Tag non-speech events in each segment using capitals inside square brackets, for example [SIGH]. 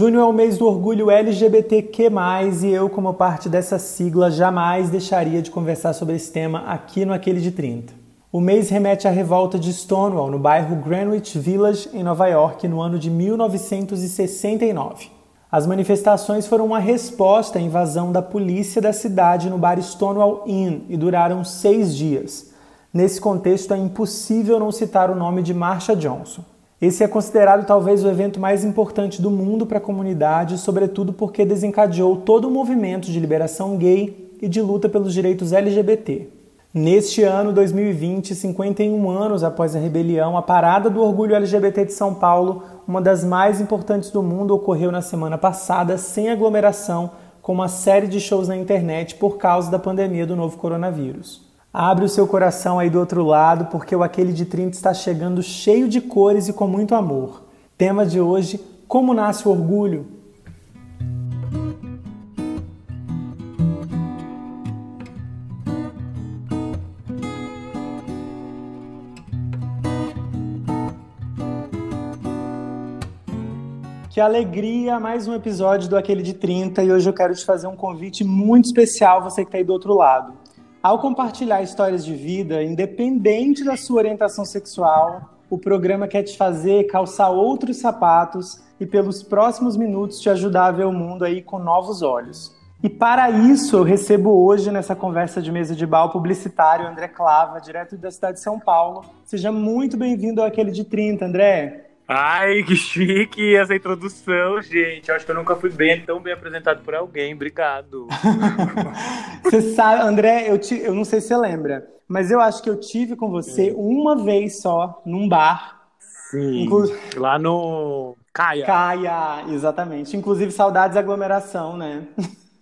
Junho é o mês do orgulho LGBTQ+, e eu, como parte dessa sigla, jamais deixaria de conversar sobre esse tema aqui no Aquele de 30. O mês remete à revolta de Stonewall, no bairro Greenwich Village, em Nova York, no ano de 1969. As manifestações foram uma resposta à invasão da polícia da cidade no bar Stonewall Inn e duraram seis dias. Nesse contexto, é impossível não citar o nome de Marsha Johnson. Esse é considerado talvez o evento mais importante do mundo para a comunidade, sobretudo porque desencadeou todo o movimento de liberação gay e de luta pelos direitos LGBT. Neste ano 2020, 51 anos após a rebelião, a Parada do Orgulho LGBT de São Paulo, uma das mais importantes do mundo, ocorreu na semana passada sem aglomeração, com uma série de shows na internet por causa da pandemia do novo coronavírus. Abre o seu coração aí do outro lado, porque o Aquele de 30 está chegando cheio de cores e com muito amor. Tema de hoje: Como nasce o orgulho? Que alegria! Mais um episódio do Aquele de 30 e hoje eu quero te fazer um convite muito especial, você que está aí do outro lado. Ao compartilhar histórias de vida, independente da sua orientação sexual, o programa quer te fazer calçar outros sapatos e pelos próximos minutos te ajudar a ver o mundo aí com novos olhos. E para isso eu recebo hoje nessa conversa de mesa de bar o publicitário André Clava, direto da cidade de São Paulo. Seja muito bem-vindo ao aquele de 30, André. Ai, que chique essa introdução, gente. Eu acho que eu nunca fui bem tão bem apresentado por alguém. Obrigado. [LAUGHS] você sabe, André, eu, te, eu não sei se você lembra, mas eu acho que eu tive com você uma vez só, num bar. Sim. Inclu... Lá no Caia. Caia, exatamente. Inclusive, saudades aglomeração, né?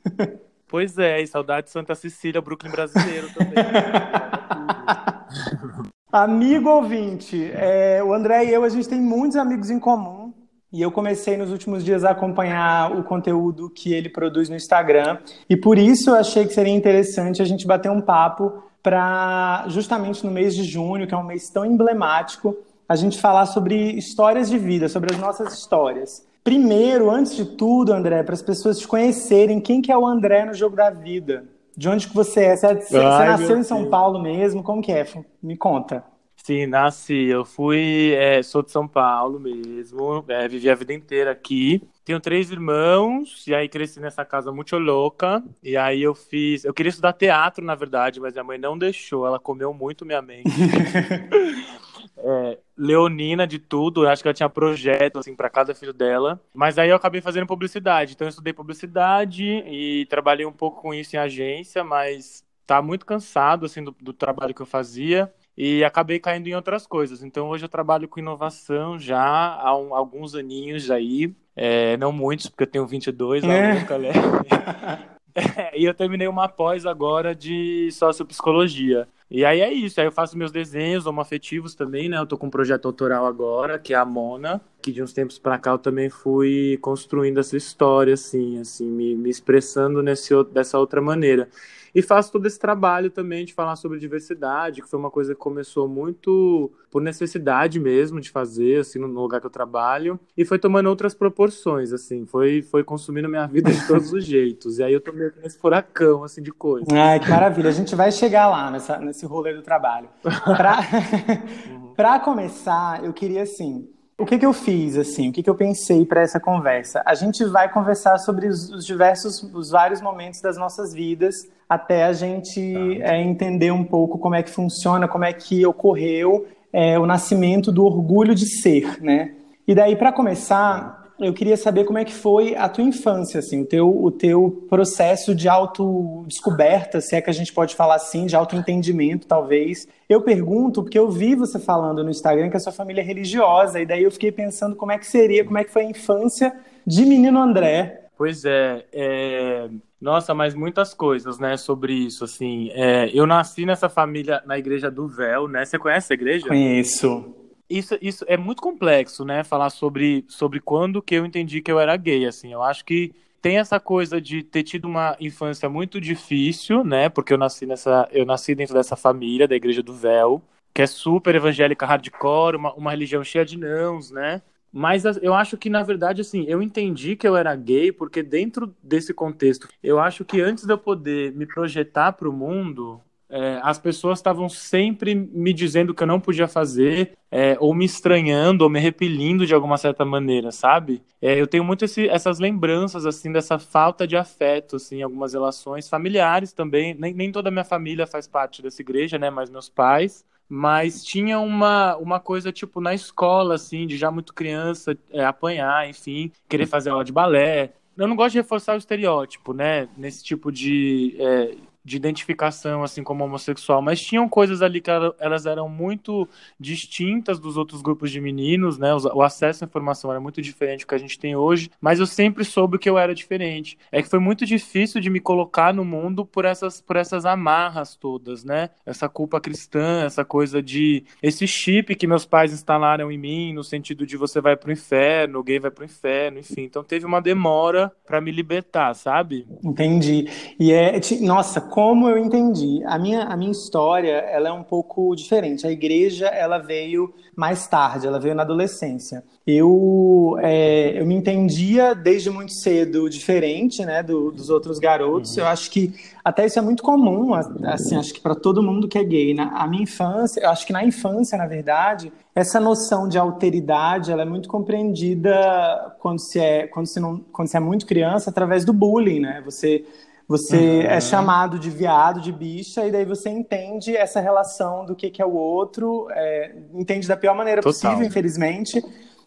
[LAUGHS] Pois é, e saudades Santa Cecília, Brooklyn brasileiro também. [LAUGHS] Amigo ouvinte, é, o André e eu, a gente tem muitos amigos em comum. E eu comecei nos últimos dias a acompanhar o conteúdo que ele produz no Instagram. E por isso eu achei que seria interessante a gente bater um papo para, justamente no mês de junho, que é um mês tão emblemático, a gente falar sobre histórias de vida, sobre as nossas histórias. Primeiro, antes de tudo, André, para as pessoas te conhecerem, quem que é o André no jogo da vida? De onde que você é? Você, você Ai, nasceu em São Deus. Paulo mesmo? Como que é? Me conta. Sim, nasci. Eu fui, é, sou de São Paulo mesmo. É, vivi a vida inteira aqui. Tenho três irmãos e aí cresci nessa casa muito louca. E aí eu fiz, eu queria estudar teatro na verdade, mas minha mãe não deixou. Ela comeu muito minha mente. [LAUGHS] é, leonina de tudo, acho que ela tinha projeto assim para cada filho dela. Mas aí eu acabei fazendo publicidade, então eu estudei publicidade e trabalhei um pouco com isso em agência, mas tá muito cansado assim do, do trabalho que eu fazia e acabei caindo em outras coisas. Então hoje eu trabalho com inovação já há um, alguns aninhos aí, é, não muitos porque eu tenho 22, é. a Luca [LAUGHS] e eu terminei uma pós agora de sociopsicologia. E aí é isso, aí eu faço meus desenhos homoafetivos também, né? Eu tô com um projeto autoral agora, que é a Mona, que de uns tempos para cá eu também fui construindo essa história, assim, assim, me, me expressando nesse, dessa outra maneira. E faço todo esse trabalho também de falar sobre diversidade, que foi uma coisa que começou muito por necessidade mesmo de fazer, assim, no lugar que eu trabalho, e foi tomando outras proporções, assim, foi, foi consumindo minha vida de todos os [LAUGHS] jeitos. E aí eu tô meio que nesse furacão, assim, de coisas. Ai, que maravilha. A gente vai chegar lá nessa, nesse rolê do trabalho. Pra, [LAUGHS] [LAUGHS] pra começar, eu queria, assim, o que, que eu fiz, assim? O que, que eu pensei para essa conversa? A gente vai conversar sobre os, os, diversos, os vários momentos das nossas vidas, até a gente tá. é, entender um pouco como é que funciona, como é que ocorreu é, o nascimento do orgulho de ser, né? E daí, para começar, eu queria saber como é que foi a tua infância, assim, o teu, o teu processo de autodescoberta, se é que a gente pode falar assim, de autoentendimento, talvez. Eu pergunto porque eu vi você falando no Instagram que a sua família é religiosa, e daí eu fiquei pensando como é que seria, como é que foi a infância de Menino André. Pois é, é... Nossa, mas muitas coisas, né, sobre isso, assim. É... Eu nasci nessa família, na igreja do Véu, né? Você conhece a igreja? Conheço. Isso, isso é muito complexo, né, falar sobre, sobre quando que eu entendi que eu era gay, assim. Eu acho que tem essa coisa de ter tido uma infância muito difícil, né? Porque eu nasci nessa, eu nasci dentro dessa família da Igreja do Véu, que é super evangélica hardcore, uma, uma religião cheia de nãos, né? Mas eu acho que, na verdade, assim, eu entendi que eu era gay porque dentro desse contexto, eu acho que antes de eu poder me projetar para o mundo, é, as pessoas estavam sempre me dizendo que eu não podia fazer, é, ou me estranhando, ou me repelindo de alguma certa maneira, sabe? É, eu tenho muito esse, essas lembranças, assim, dessa falta de afeto, assim, em algumas relações familiares também. Nem, nem toda a minha família faz parte dessa igreja, né? Mas meus pais. Mas tinha uma, uma coisa, tipo, na escola, assim, de já muito criança é, apanhar, enfim, querer fazer aula de balé. Eu não gosto de reforçar o estereótipo, né? Nesse tipo de, é, de identificação assim como homossexual, mas tinham coisas ali que elas eram muito distintas dos outros grupos de meninos, né? O acesso à informação era muito diferente do que a gente tem hoje, mas eu sempre soube que eu era diferente. É que foi muito difícil de me colocar no mundo por essas por essas amarras todas, né? Essa culpa cristã, essa coisa de esse chip que meus pais instalaram em mim no sentido de você vai pro inferno, o gay vai pro inferno, enfim. Então teve uma demora para me libertar, sabe? Entendi. E é, nossa, como eu entendi, a minha, a minha história ela é um pouco diferente. A igreja ela veio mais tarde, ela veio na adolescência. Eu, é, eu me entendia desde muito cedo diferente né, do, dos outros garotos. Uhum. Eu acho que até isso é muito comum, assim, acho que para todo mundo que é gay. Na a minha infância, eu acho que na infância, na verdade, essa noção de alteridade ela é muito compreendida quando se é, quando se não, quando se é muito criança através do bullying, né? Você você uhum. é chamado de viado, de bicha, e daí você entende essa relação do que, que é o outro, é, entende da pior maneira Total. possível, infelizmente.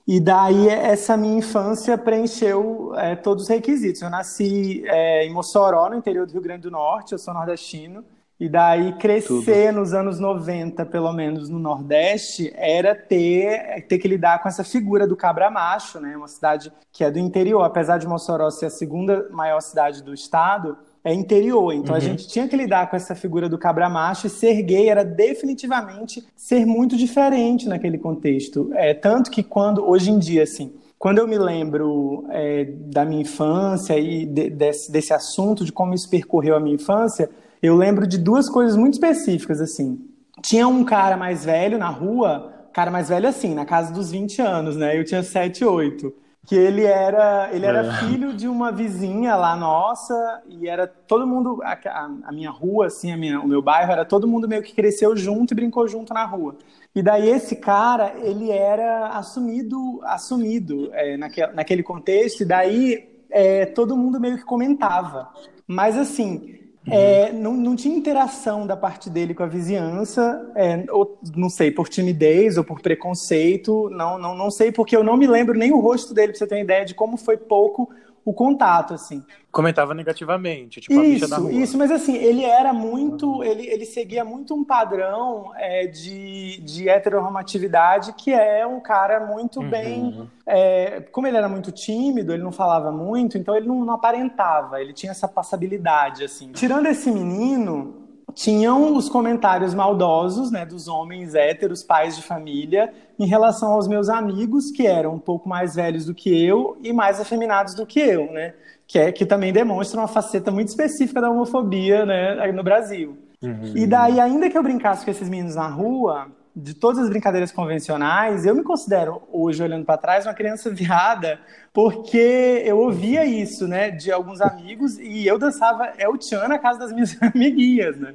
E daí essa minha infância preencheu é, todos os requisitos. Eu nasci é, em Mossoró, no interior do Rio Grande do Norte, eu sou nordestino. E daí crescer Tudo. nos anos 90, pelo menos no Nordeste, era ter, ter que lidar com essa figura do cabra macho, né? Uma cidade que é do interior, apesar de Mossoró ser a segunda maior cidade do estado, é interior. Então uhum. a gente tinha que lidar com essa figura do cabra macho e ser gay era definitivamente ser muito diferente naquele contexto. É, tanto que quando, hoje em dia, assim, quando eu me lembro é, da minha infância e de, desse, desse assunto, de como isso percorreu a minha infância, eu lembro de duas coisas muito específicas, assim. Tinha um cara mais velho na rua, cara mais velho assim, na casa dos 20 anos, né? Eu tinha 7, 8 que ele era ele era é. filho de uma vizinha lá nossa e era todo mundo a, a, minha rua assim a minha, o meu bairro era todo mundo meio que cresceu junto e brincou junto na rua e daí esse cara ele era assumido assumido é, naquele, naquele contexto e daí é, todo mundo meio que comentava mas assim. É, não, não tinha interação da parte dele com a vizinhança, é, ou, não sei, por timidez ou por preconceito, não, não, não sei, porque eu não me lembro nem o rosto dele, pra você ter uma ideia de como foi pouco o contato, assim. Comentava negativamente, tipo a isso, bicha da rua. Isso, mas assim, ele era muito, ele, ele seguia muito um padrão é, de, de heteronormatividade, que é um cara muito uhum. bem... É, como ele era muito tímido, ele não falava muito, então ele não, não aparentava, ele tinha essa passabilidade, assim. Tirando esse menino, tinham os comentários maldosos, né, dos homens héteros, pais de família, em relação aos meus amigos, que eram um pouco mais velhos do que eu e mais afeminados do que eu, né, que é que também demonstra uma faceta muito específica da homofobia, né, no Brasil. Uhum. E daí, ainda que eu brincasse com esses meninos na rua, de todas as brincadeiras convencionais, eu me considero, hoje, olhando para trás, uma criança [LAUGHS] viada, porque eu ouvia isso, né, de alguns amigos, e eu dançava El Chan na casa das minhas [LAUGHS] amiguinhas, né?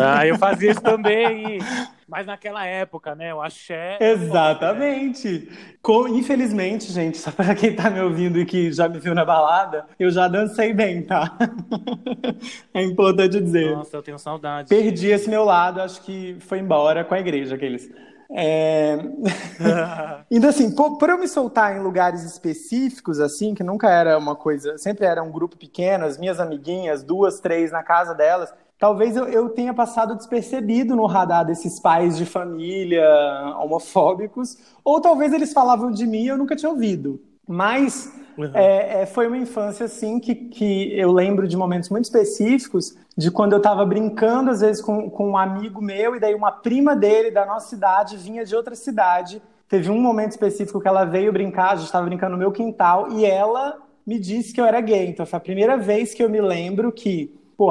Ah, eu fazia isso também. [LAUGHS] Mas naquela época, né? O axé. Exatamente. Com, infelizmente, gente, só para quem tá me ouvindo e que já me viu na balada, eu já dancei bem, tá? [LAUGHS] é importante dizer. Nossa, eu tenho saudade. Perdi esse meu lado, acho que foi embora com a igreja, aqueles. É... Ainda [LAUGHS] assim, por, por, eu me soltar em lugares específicos, assim, que nunca era uma coisa, sempre era um grupo pequeno, as minhas amiguinhas, duas, três na casa delas, talvez eu, eu, tenha passado despercebido no radar desses pais de família homofóbicos, ou talvez eles falavam de mim e eu nunca tinha ouvido. Mas uhum. é, é, foi uma infância assim que, que eu lembro de momentos muito específicos de quando eu estava brincando, às vezes, com, com um amigo meu, e daí uma prima dele da nossa cidade vinha de outra cidade. Teve um momento específico que ela veio brincar, a gente estava brincando no meu quintal, e ela me disse que eu era gay. Então foi a primeira vez que eu me lembro que pô,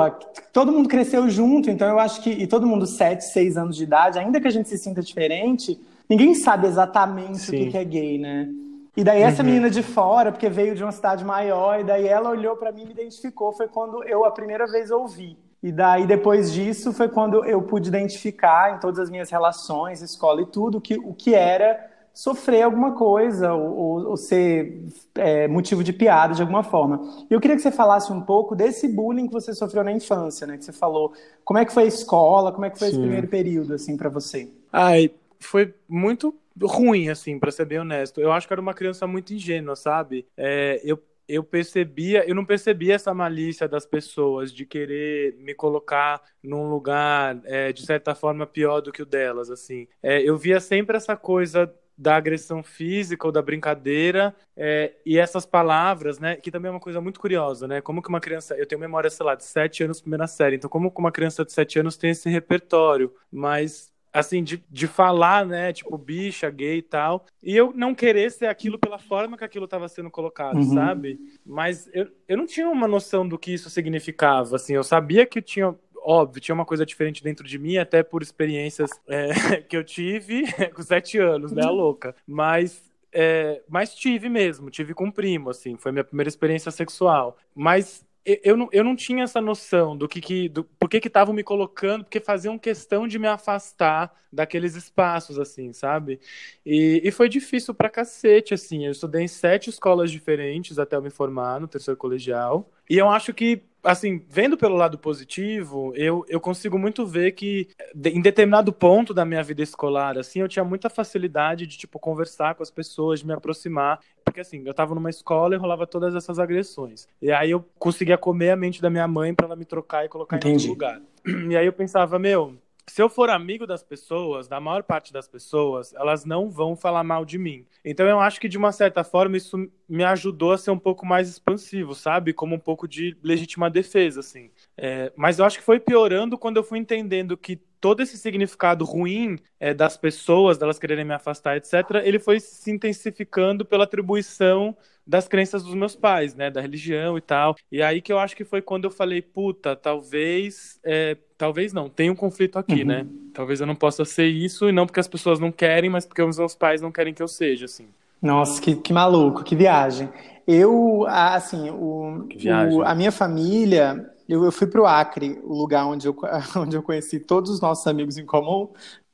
todo mundo cresceu junto, então eu acho que, e todo mundo 7, 6 anos de idade, ainda que a gente se sinta diferente, ninguém sabe exatamente Sim. o que é gay, né? E daí essa uhum. menina de fora, porque veio de uma cidade maior, e daí ela olhou para mim e me identificou, foi quando eu a primeira vez ouvi. E daí depois disso foi quando eu pude identificar em todas as minhas relações, escola e tudo, que, o que era sofrer alguma coisa ou, ou ser é, motivo de piada de alguma forma. E eu queria que você falasse um pouco desse bullying que você sofreu na infância, né? Que você falou. Como é que foi a escola? Como é que foi Sim. esse primeiro período assim para você? Ai, foi muito ruim assim, para ser bem honesto. Eu acho que era uma criança muito ingênua, sabe? É, eu eu percebia, eu não percebia essa malícia das pessoas de querer me colocar num lugar é, de certa forma pior do que o delas, assim. É, eu via sempre essa coisa da agressão física ou da brincadeira é, e essas palavras, né, que também é uma coisa muito curiosa, né, como que uma criança, eu tenho memória, sei lá, de sete anos primeira série, então como que uma criança de sete anos tem esse repertório, mas assim, de, de falar, né, tipo, bicha, gay e tal, e eu não querer ser aquilo pela forma que aquilo estava sendo colocado, uhum. sabe? Mas eu, eu não tinha uma noção do que isso significava, assim, eu sabia que tinha óbvio, tinha uma coisa diferente dentro de mim, até por experiências é, [LAUGHS] que eu tive [LAUGHS] com sete anos, né, a louca. Mas é, mas tive mesmo, tive com um primo, assim, foi minha primeira experiência sexual. Mas eu não, eu não tinha essa noção do que, que do, por que que estavam me colocando, porque faziam questão de me afastar daqueles espaços, assim, sabe? E, e foi difícil pra cacete, assim. Eu estudei em sete escolas diferentes até eu me formar no terceiro colegial. E eu acho que assim, vendo pelo lado positivo, eu, eu consigo muito ver que em determinado ponto da minha vida escolar, assim, eu tinha muita facilidade de, tipo, conversar com as pessoas, de me aproximar, porque, assim, eu tava numa escola e rolava todas essas agressões. E aí eu conseguia comer a mente da minha mãe para ela me trocar e colocar Entendi. em outro lugar. [CLEARS THROAT] E aí eu pensava, meu, se eu for amigo das pessoas, da maior parte das pessoas, elas não vão falar mal de mim. Então eu acho que de uma certa forma isso me ajudou a ser um pouco mais expansivo, sabe? Como um pouco de legítima defesa, assim. É, mas eu acho que foi piorando quando eu fui entendendo que todo esse significado ruim é, das pessoas, delas quererem me afastar, etc., ele foi se intensificando pela atribuição das crenças dos meus pais, né, da religião e tal. E aí que eu acho que foi quando eu falei, puta, talvez, é, talvez não, tem um conflito aqui, uhum. né? Talvez eu não possa ser isso e não porque as pessoas não querem, mas porque os meus pais não querem que eu seja, assim. Nossa, que, que maluco, que viagem. Eu, assim, o, o a minha família, eu, eu fui para o Acre, o lugar onde eu, [LAUGHS] onde eu conheci todos os nossos amigos em comum,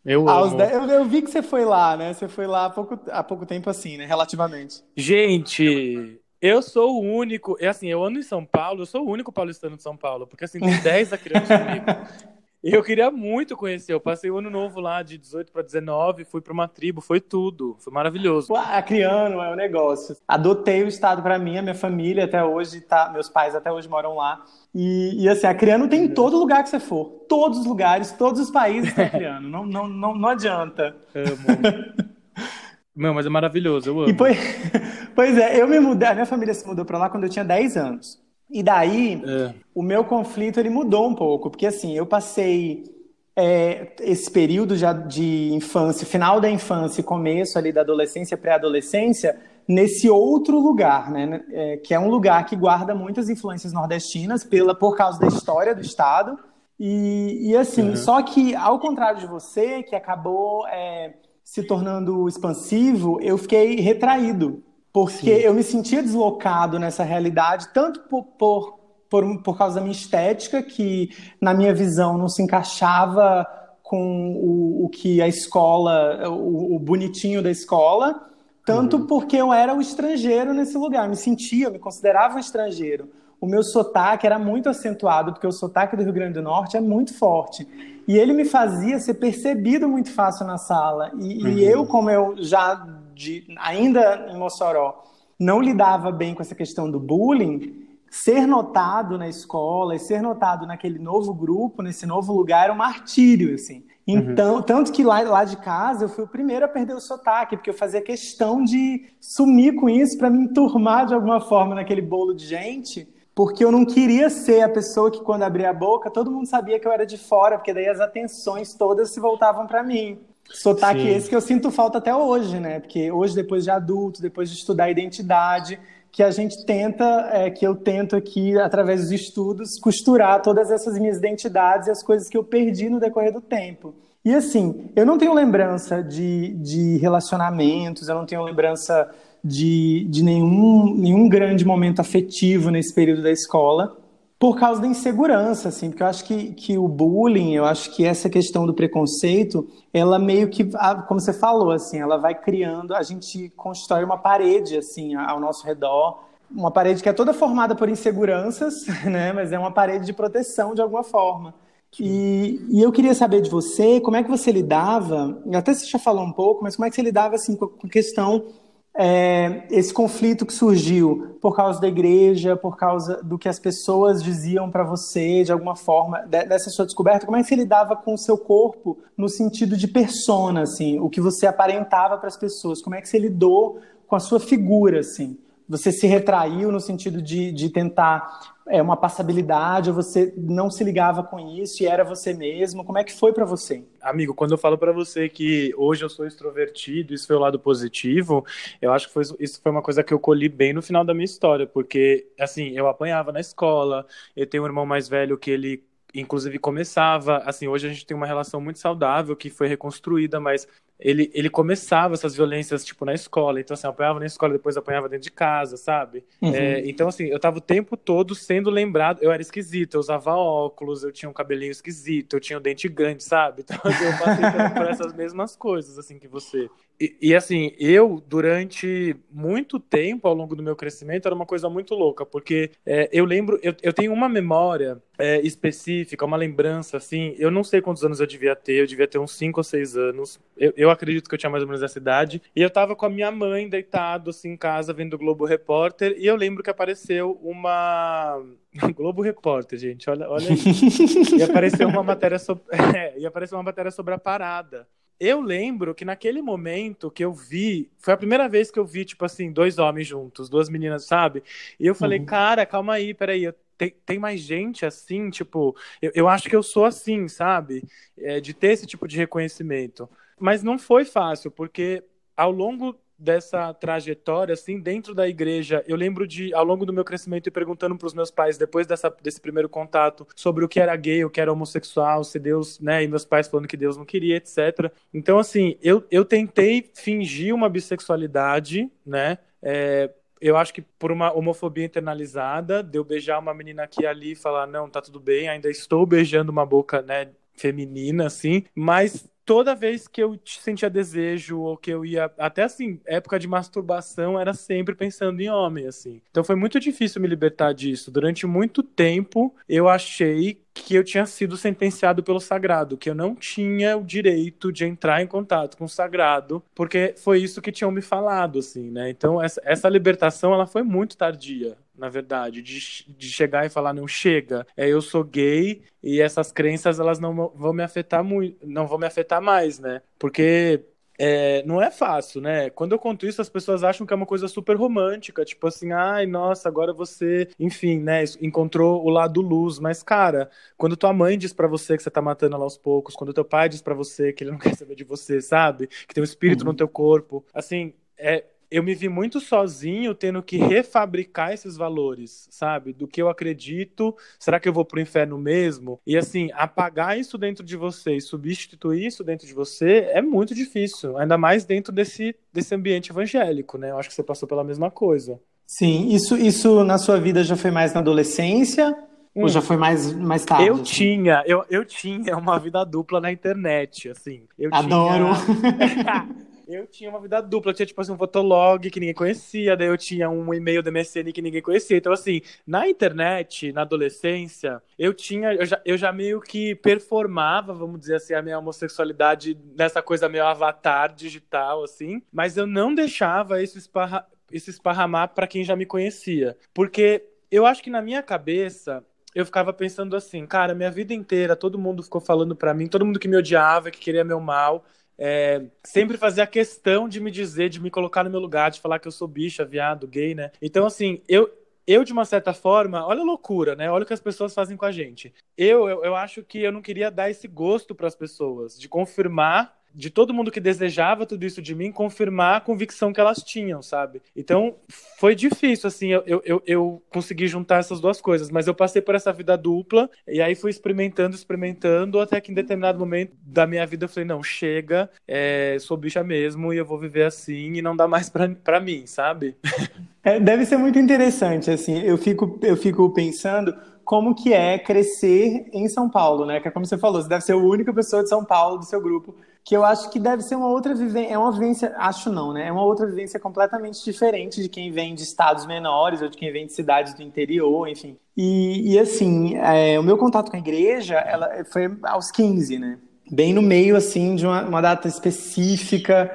eu amo. eu, eu, vi que você foi lá, né? Você foi lá há pouco, há pouco tempo assim, né? Relativamente. Gente, eu sou o único. É assim, eu ando em São Paulo, eu sou o único paulistano de São Paulo, porque assim, tem 10 da criança comigo. [LAUGHS] Eu queria muito conhecer. Eu passei o ano novo lá, de 18 para 19, fui para uma tribo, foi tudo. Foi maravilhoso. Acriano é um negócio. Adotei o estado para mim, a minha família até hoje, tá, meus pais até hoje moram lá. E, e assim, Acriano tem em todo lugar que você for. Todos os lugares, todos os países tem Acriano. [LAUGHS] não, não, não, não adianta. Amo. [LAUGHS] Não, mas é maravilhoso, eu amo. E pois, [LAUGHS] pois é, eu me mudei, a minha família se mudou para lá quando eu tinha 10 anos. E daí, é. o meu conflito ele mudou um pouco, porque assim, eu passei é, esse período já de infância, final da infância e começo ali da adolescência, pré-adolescência, nesse outro lugar, né? É, que é um lugar que guarda muitas influências nordestinas pela, por causa da história do Estado. E, e assim, uhum. só que ao contrário de você, que acabou é, se tornando expansivo, eu fiquei retraído porque Sim. eu me sentia deslocado nessa realidade, tanto por, por, por, por, causa da minha estética, que na minha visão não se encaixava com o, o que a escola, o, o, bonitinho da escola, tanto uhum. porque eu era o estrangeiro nesse lugar, me sentia, me considerava um estrangeiro. O meu sotaque era muito acentuado, porque o sotaque do Rio Grande do Norte é muito forte. E ele me fazia ser percebido muito fácil na sala. E, uhum. e eu, como eu já de, ainda em Mossoró, não lidava bem com essa questão do bullying, ser notado na escola e ser notado naquele novo grupo, nesse novo lugar, era um martírio, assim. Então, uhum. tanto que lá, lá de casa eu fui o primeiro a perder o sotaque, porque eu fazia questão de sumir com isso para me enturmar de alguma forma naquele bolo de gente, porque eu não queria ser a pessoa que quando abria a boca todo mundo sabia que eu era de fora, porque daí as atenções todas se voltavam para mim. Sotaque Sim. esse que eu sinto falta até hoje, né? Porque hoje, depois de adulto, depois de estudar identidade, que a gente tenta, é, que eu tento aqui, através dos estudos, costurar todas essas minhas identidades e as coisas que eu perdi no decorrer do tempo. E assim, eu não tenho lembrança de, de relacionamentos, eu não tenho lembrança de, de nenhum, nenhum grande momento afetivo nesse período da escola por causa da insegurança, assim, porque eu acho que, que o bullying, eu acho que essa questão do preconceito, ela meio que, como você falou, assim, ela vai criando, a gente constrói uma parede, assim, ao nosso redor, uma parede que é toda formada por inseguranças, [LAUGHS] né, mas é uma parede de proteção de alguma forma. E, e, eu queria saber de você, como é que você lidava, até você já falou um pouco, mas como é que você lidava, assim, com a questão é, esse conflito que surgiu por causa da igreja, por causa do que as pessoas diziam para você, de alguma forma, dessa sua descoberta, como é que você lidava com o seu corpo no sentido de persona, assim, o que você aparentava para as pessoas, como é que você lidou com a sua figura, assim? Você se retraiu no sentido de, de tentar é, uma passabilidade, você não se ligava com isso e era você mesmo? Como é que foi para você? Amigo, quando eu falo para você que hoje eu sou extrovertido, isso foi o lado positivo, eu acho que foi, isso foi uma coisa que eu colhi bem no final da minha história, porque, assim, eu apanhava na escola, eu tenho um irmão mais velho que ele inclusive começava, assim, hoje a gente tem uma relação muito saudável que foi reconstruída, mas ele, ele começava essas violências, tipo, na escola. Então, assim, apanhava na escola, depois apanhava dentro de casa, sabe? Uhum. É, então, assim, eu tava o tempo todo sendo lembrado. Eu era esquisito, eu usava óculos, eu tinha um cabelinho esquisito, eu tinha um dente grande, sabe? [LAUGHS] Então, assim, eu passei por essas mesmas coisas, assim, que você. E, e, assim, eu, durante muito tempo, ao longo do meu crescimento, era uma coisa muito louca, porque é, eu lembro, eu, eu tenho uma memória é, específica, uma lembrança, assim, eu não sei quantos anos eu devia ter, eu devia ter uns 5 ou 6 anos. Eu, eu acredito que eu tinha mais ou menos essa idade. E eu tava com a minha mãe deitado, assim, em casa, vendo o Globo Repórter, e eu lembro que apareceu uma. [LAUGHS] Globo Repórter, gente, olha, olha isso. [LAUGHS] e apareceu uma matéria sobre. [LAUGHS] É, e apareceu uma matéria sobre a parada eu lembro que naquele momento que eu vi, foi a primeira vez que eu vi, tipo assim, dois homens juntos, duas meninas, sabe? E eu falei, uhum. cara, calma aí, peraí, tem, tem mais gente assim, tipo, eu, eu acho que eu sou assim, sabe? É, de ter esse tipo de reconhecimento. Mas não foi fácil, porque ao longo dessa trajetória, assim, dentro da igreja, eu lembro de, ao longo do meu crescimento, ir perguntando para os meus pais, depois dessa, desse primeiro contato, sobre o que era gay, o que era homossexual, se Deus, né, e meus pais falando que Deus não queria, etc. Então, assim, eu, eu tentei fingir uma bissexualidade, né, é, eu acho que por uma homofobia internalizada, de eu beijar uma menina aqui e ali e falar, não, tá tudo bem, ainda estou beijando uma boca, né, feminina, assim, mas toda vez que eu sentia desejo ou que eu ia até assim época de masturbação era sempre pensando em homem assim. Então foi muito difícil me libertar disso. Durante muito tempo eu achei que eu tinha sido sentenciado pelo sagrado que eu não tinha o direito de entrar em contato com o sagrado porque foi isso que tinham me falado assim né? Então essa, essa libertação ela foi muito tardia na verdade, de, de chegar e falar, não chega, é, eu sou gay e essas crenças elas não vão me afetar muito, não vão me afetar mais, né? Porque é, não é fácil, né? Quando eu conto isso, as pessoas acham que é uma coisa super romântica, tipo assim, ai, nossa, agora você, enfim, né, encontrou o lado luz. Mas, cara, quando tua mãe diz para você que você tá matando ela aos poucos, quando teu pai diz para você que ele não [LAUGHS] quer saber de você, sabe? Que tem um espírito uhum. no teu corpo, assim, é, eu me vi muito sozinho tendo que refabricar esses valores, sabe? Do que eu acredito, será que eu vou pro inferno mesmo? E assim, apagar isso dentro de você e substituir isso dentro de você é muito difícil, ainda mais dentro desse, desse ambiente evangélico, né? Eu acho que você passou pela mesma coisa. Sim, isso, isso na sua vida já foi mais na adolescência hum. ou já foi mais, mais tarde? Eu assim? tinha, eu, eu tinha uma vida dupla na internet, assim. Eu Adoro! Tinha... [LAUGHS] Eu tinha uma vida dupla, eu tinha tipo assim um fotolog que ninguém conhecia, daí eu tinha um e-mail do MSN que ninguém conhecia. Então, assim, na internet, na adolescência, eu tinha, eu já, eu já meio que performava, vamos dizer assim, a minha homossexualidade nessa coisa meio avatar digital, assim, mas eu não deixava isso, esparra, isso esparramar para quem já me conhecia. Porque eu acho que na minha cabeça eu ficava pensando assim, cara, minha vida inteira todo mundo ficou falando para mim, todo mundo que me odiava, que queria meu mal, é, sempre fazia questão de me dizer, de me colocar no meu lugar, de falar que eu sou bicha, viado, gay, né? Então, assim, eu, eu, de uma certa forma, olha a loucura, né? Olha o que as pessoas fazem com a gente. Eu, eu, eu acho que eu não queria dar esse gosto para as pessoas, de confirmar de todo mundo que desejava tudo isso de mim confirmar a convicção que elas tinham, sabe? Então foi difícil, assim, eu, eu, eu consegui juntar essas duas coisas, mas eu passei por essa vida dupla e aí fui experimentando, experimentando, até que em determinado momento da minha vida eu falei: não, chega, é, sou bicha mesmo e eu vou viver assim e não dá mais pra mim, sabe? É, deve ser muito interessante, assim, eu fico, eu fico pensando como que é crescer em São Paulo, né? Que é como você falou, você deve ser a única pessoa de São Paulo do seu grupo que eu acho que deve ser uma outra vivência, é uma vivência, acho não, né? É uma outra vivência completamente diferente de quem vem de estados menores ou de quem vem de cidades do interior, enfim. E, e assim, é, o meu contato com a igreja, ela foi aos 15, né? Bem no meio, assim, de uma, uma data específica.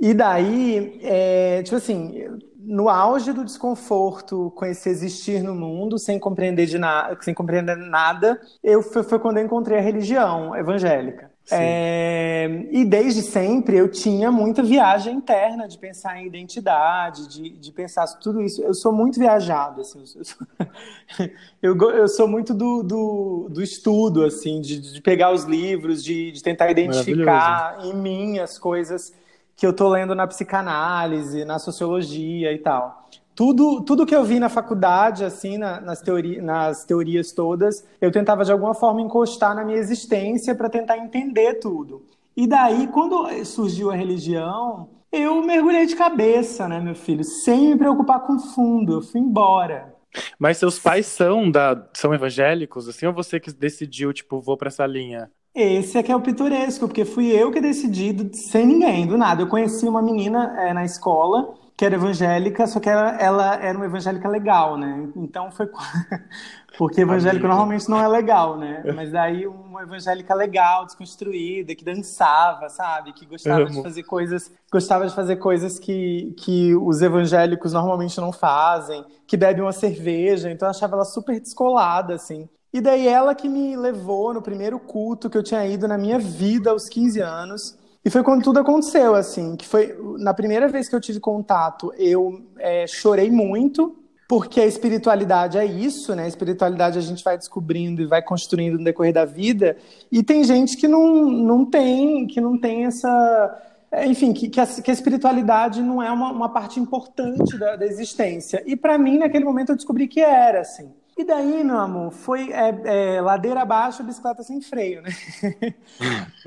E daí, é, tipo assim, no auge do desconforto com esse existir no mundo, sem compreender de nada, sem compreender nada, eu foi, foi quando eu encontrei a religião evangélica. É, e desde sempre eu tinha muita viagem interna de pensar em identidade, de, de pensar tudo isso. Eu sou muito viajado, assim, eu, sou, [LAUGHS] eu, eu sou muito do, do, do estudo, assim, de, de, pegar os livros, de, de tentar identificar em mim as coisas que eu estou lendo na psicanálise, na sociologia e tal tudo, tudo que eu vi na faculdade, assim, na, nas, teori, nas teorias todas, eu tentava de alguma forma encostar na minha existência para tentar entender tudo. E daí, quando surgiu a religião, eu mergulhei de cabeça, né, meu filho? Sem me preocupar com fundo, eu fui embora. Mas seus pais são da são evangélicos, assim, ou você que decidiu, tipo, vou para essa linha? Esse é que é o pitoresco, porque fui eu que decidi, sem ninguém, do nada. Eu conheci uma menina é, na escola que era evangélica, só que ela, ela era uma evangélica legal, né? Então foi. [LAUGHS] Porque evangélico normalmente não é legal, né? Mas daí uma evangélica legal, desconstruída, que dançava, sabe? Que gostava Amo. de fazer coisas, gostava de fazer coisas que, que os evangélicos normalmente não fazem, que bebe uma cerveja, então eu achava ela super descolada, assim. E daí ela que me levou no primeiro culto que eu tinha ido na minha vida aos 15 anos. E foi quando tudo aconteceu, assim, que foi na primeira vez que eu tive contato, eu é, chorei muito, porque a espiritualidade é isso, né? A espiritualidade a gente vai descobrindo e vai construindo no decorrer da vida, e tem gente que não, não tem, que não tem essa. Enfim, que, que, a, que a espiritualidade não é uma, uma parte importante da, da existência. E para mim, naquele momento, eu descobri que era, assim. E daí, meu amor, foi é, é, ladeira abaixo, bicicleta sem freio, né?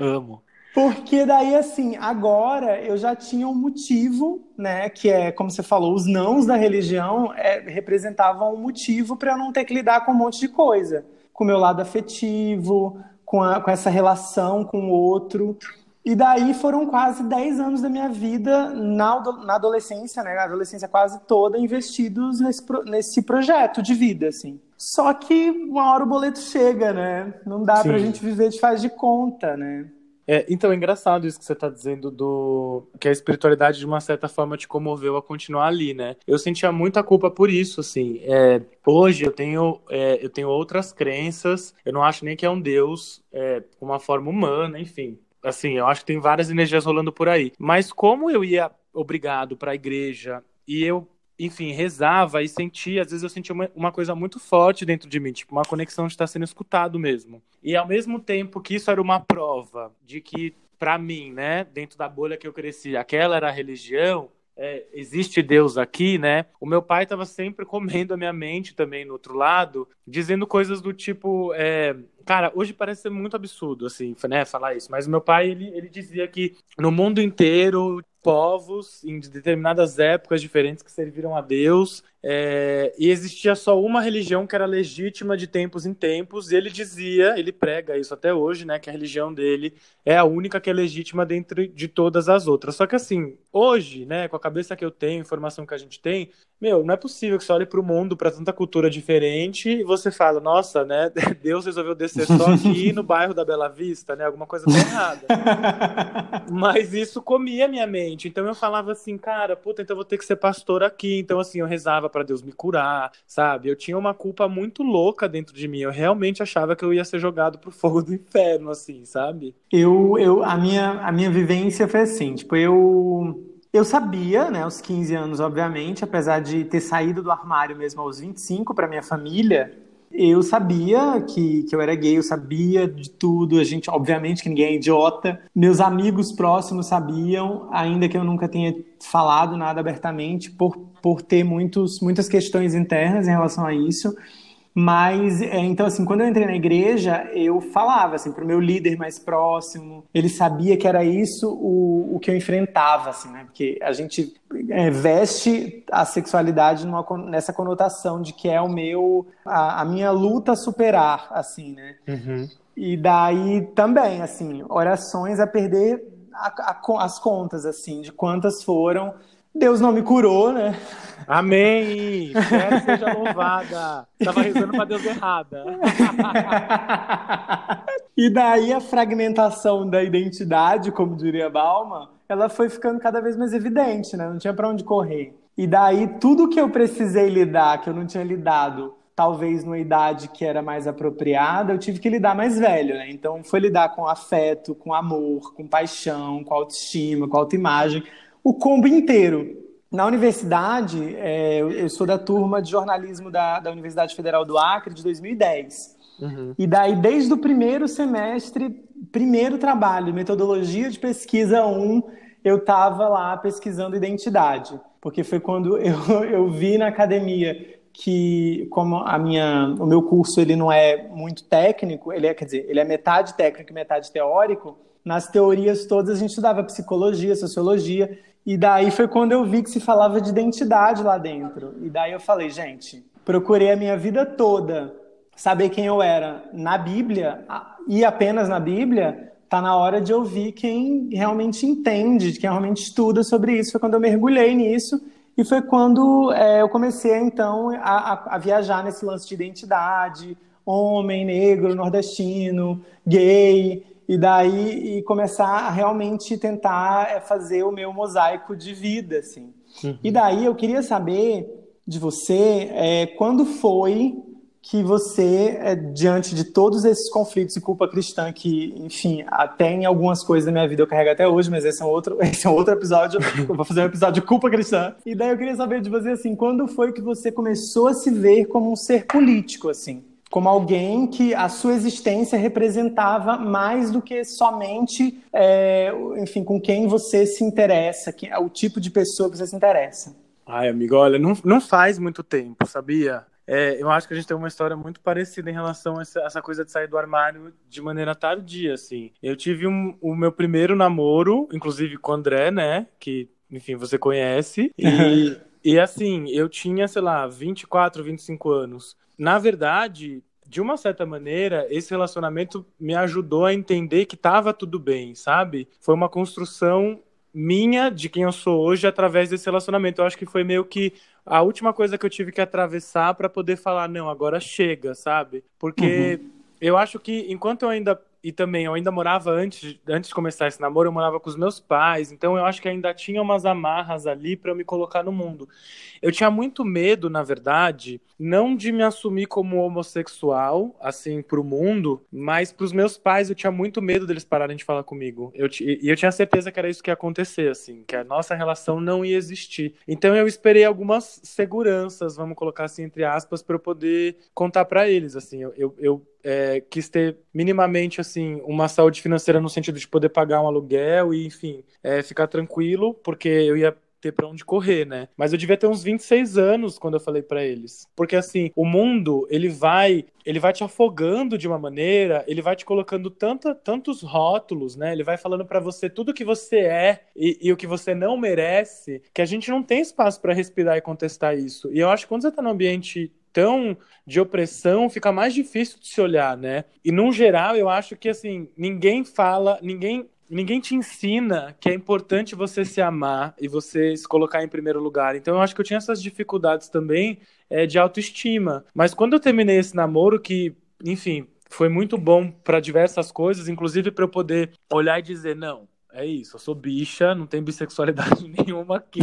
Amo. Porque daí, assim, agora eu já tinha um motivo, né? Que é, como você falou, os nãos da religião é, representavam um motivo para eu não ter que lidar com um monte de coisa. Com o meu lado afetivo, com, a, com essa relação com o outro. E daí foram quase 10 anos da minha vida na, na adolescência, né? Na adolescência quase toda, investidos nesse, nesse projeto de vida, assim. Só que uma hora o boleto chega, né? Não dá Sim. pra gente viver de faz de conta, né? É, então, é engraçado isso que você está dizendo do que a espiritualidade, de uma certa forma, te comoveu a continuar ali, né? Eu sentia muita culpa por isso, assim. É, hoje eu tenho, é, eu tenho outras crenças, eu não acho nem que é um Deus é, com uma forma humana, enfim. Assim, eu acho que tem várias energias rolando por aí. Mas como eu ia obrigado para a igreja e eu enfim, rezava e sentia, às vezes eu sentia uma, uma, coisa muito forte dentro de mim, tipo, uma conexão de estar sendo escutado mesmo. E ao mesmo tempo que isso era uma prova de que, para mim, né, dentro da bolha que eu cresci, aquela era a religião, é, existe Deus aqui, né? O meu pai estava sempre [LAUGHS] comendo a minha mente também no outro lado, dizendo coisas do tipo, é, cara, hoje parece ser muito absurdo, assim, né, falar isso, mas meu pai, ele, ele dizia que no mundo inteiro povos em determinadas épocas diferentes que serviram a Deus é, e existia só uma religião que era legítima de tempos em tempos e ele dizia, ele prega isso até hoje, né, que a religião dele é a única que é legítima dentro de todas as outras. Só que assim, hoje, né, com a cabeça que eu tenho, informação que a gente tem, meu, não é possível que você olhe para o mundo, para tanta cultura diferente, e você fala, nossa, né, [LAUGHS] Deus resolveu descer só aqui no bairro da Bela Vista, né, alguma coisa tá errada. [LAUGHS] Mas isso comia minha mente, então eu falava assim, cara, puta, então eu vou ter que ser pastor aqui, então assim, eu rezava para Deus me curar, sabe? Eu tinha uma culpa muito louca dentro de mim, eu realmente achava que eu ia ser jogado pro fogo do inferno, assim, sabe? Eu, eu, a minha, a minha vivência foi assim, tipo, eu eu sabia, né, aos 15 anos, obviamente, apesar de ter saído do armário mesmo aos 25 para minha família, eu sabia que, que eu era gay, eu sabia de tudo. A gente, obviamente, que ninguém é idiota. Meus amigos próximos sabiam, ainda que eu nunca tenha falado nada abertamente, por, por ter muitos, muitas questões internas em relação a isso. Mas, é, então, assim, quando eu entrei na igreja, eu falava, assim, pro meu líder mais próximo, ele sabia que era isso o, o que eu enfrentava, assim, né? Porque a gente é, veste a sexualidade numa, nessa conotação de que é o meu, a, a minha luta a superar, assim, né? Uhum. E daí também, assim, orações a perder a, a, as contas, assim, de quantas foram. Deus não me curou, né? Amém! Quero seja louvada. Estava rezando para Deus errada. e daí a fragmentação da identidade, como diria Balma, ela foi ficando cada vez mais evidente, né? Não tinha para onde correr. E daí tudo que eu precisei lidar, que eu não tinha lidado, talvez numa idade que era mais apropriada, eu tive que lidar mais velho, né? Então foi lidar com afeto, com amor, com paixão, com autoestima, com autoimagem, o combo inteiro. Na universidade, é, eu sou da turma de jornalismo da, da Universidade Federal do Acre de 2010. Uhum. E daí, desde o primeiro semestre, primeiro trabalho, metodologia de pesquisa 1, eu estava lá pesquisando identidade. Porque foi quando [LAUGHS] eu, eu vi na academia que como a minha, o meu curso ele não é muito técnico, ele é, quer dizer, ele é metade técnico e metade teórico, nas teorias todas a gente estudava psicologia, sociologia, e daí foi quando eu vi que se falava de identidade lá dentro. E daí eu falei, gente, procurei a minha vida toda saber quem eu era na Bíblia e apenas na Bíblia, tá na hora de ouvir quem realmente entende, quem realmente estuda sobre isso. Foi quando eu mergulhei nisso e foi quando é, eu comecei então a, a, a viajar nesse lance de identidade, homem, negro, nordestino, gay, e daí e começar a realmente tentar é, fazer o meu mosaico de vida, assim. Uhum. E daí eu queria saber de você é, quando foi que você, é, diante de todos esses conflitos e culpa cristã que, enfim, até em algumas coisas da minha vida eu carrego até hoje, mas esse é um outro, [LAUGHS] esse é um outro episódio, eu vou fazer um episódio de culpa cristã. E daí eu queria saber de você, assim, quando foi que você começou a se ver como um ser político, assim? Como alguém que a sua existência representava mais do que somente, é, enfim, com quem você se interessa, que, o tipo de pessoa que você se interessa. Ai, amigo, olha, não, não faz muito tempo, sabia? É, eu acho que a gente tem uma história muito parecida em relação a essa, essa, coisa de sair do armário de maneira tardia, assim. Eu tive um, o meu primeiro namoro, inclusive com o André, né, que, enfim, você conhece, e... [LAUGHS] E assim, eu tinha, sei lá, 24, 25 anos na verdade, de uma certa maneira, esse relacionamento me ajudou a entender que estava tudo bem, sabe? Foi uma construção minha de quem eu sou hoje através desse relacionamento. Eu acho que foi meio que a última coisa que eu tive que atravessar para poder falar não, agora chega, sabe? Porque uhum. eu acho que enquanto eu ainda e também eu ainda morava antes, antes de começar esse namoro, eu morava com os meus pais, então eu acho que ainda tinha umas amarras ali para eu me colocar no mundo. Eu tinha muito medo, na verdade, não de me assumir como homossexual, assim, pro mundo, mas pros meus pais eu tinha muito medo deles pararem de falar comigo. Eu, e eu tinha certeza que era isso que ia acontecer, assim, que a nossa relação não ia existir. Então eu esperei algumas seguranças, vamos colocar assim, entre aspas, para eu poder contar para eles, assim. Eu, eu, eu é, quis ter minimamente assim uma saúde financeira no sentido de poder pagar um aluguel e enfim é, ficar tranquilo porque eu ia ter para onde correr, né? Mas eu devia ter uns 26 anos quando eu falei para eles. Porque assim, o mundo, ele vai, ele vai te afogando de uma maneira, ele vai te colocando tanta, tantos rótulos, né? Ele vai falando para você tudo que você é e, e, o que você não merece, que a gente não tem espaço para respirar e contestar isso. E eu acho que quando você tá num ambiente tão de opressão, fica mais difícil de se olhar, né? E, num geral, eu acho que, assim, ninguém fala, ninguém ninguém te ensina que é importante você se amar e você se colocar em primeiro lugar. Então eu acho que eu tinha essas dificuldades também é, de autoestima. Mas quando eu terminei esse namoro, que, enfim, foi muito bom para diversas coisas, inclusive para eu poder olhar e dizer: não, é isso, eu sou bicha, não tem bissexualidade [LAUGHS] nenhuma aqui.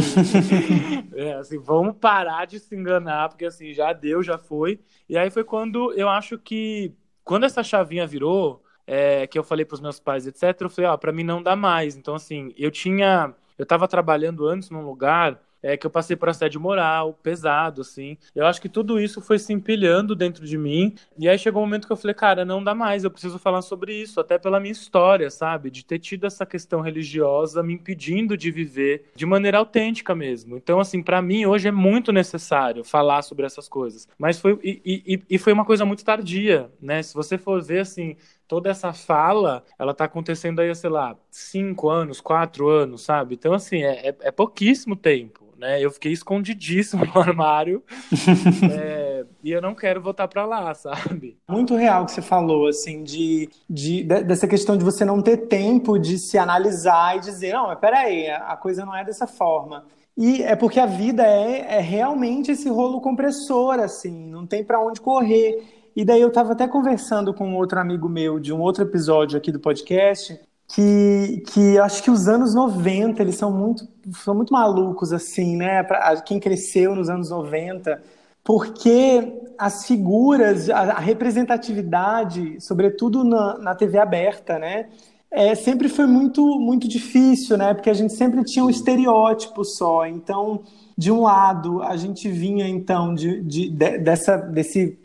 [LAUGHS] é, assim, vamos parar de se enganar, porque assim, já deu, já foi. E aí foi quando eu acho que, quando essa chavinha virou, é, que eu falei para os meus pais, etc., eu falei, ó, para mim não dá mais. Então, assim, eu tinha, eu estava trabalhando antes num lugar é, que eu passei por assédio moral pesado, assim. Eu acho que tudo isso foi se empilhando dentro de mim. E aí chegou um momento que eu falei, cara, não dá mais, eu preciso falar sobre isso, até pela minha história, sabe? De ter tido essa questão religiosa me impedindo de viver de maneira autêntica mesmo. Então, assim, para mim hoje é muito necessário falar sobre essas coisas. Mas foi, e, e, e foi uma coisa muito tardia, né? Se você for ver, assim, toda essa fala, ela tá acontecendo aí, sei lá, cinco anos, quatro anos, sabe? Então, assim, é, é, é pouquíssimo tempo né? Eu fiquei escondidíssimo no [LAUGHS] armário [LAUGHS] é, e eu não quero voltar para lá, sabe? Muito real que você falou, assim, de, de, dessa questão de você não ter tempo de se analisar e dizer, não, mas peraí, a coisa não é dessa forma. E é porque a vida é, é realmente esse rolo compressor, assim, não tem para onde correr. E daí eu estava até conversando com outro amigo meu de um outro episódio aqui do podcast, que, que acho que os anos 90 eles são muito, são muito malucos, assim, né? Para quem cresceu nos anos 90, porque as figuras, a, a representatividade, sobretudo na, na TV aberta, né? É, sempre foi muito, muito difícil, né? Porque a gente sempre tinha um estereótipo só. Então, de um lado, a gente vinha, então, de, de, de dessa, desse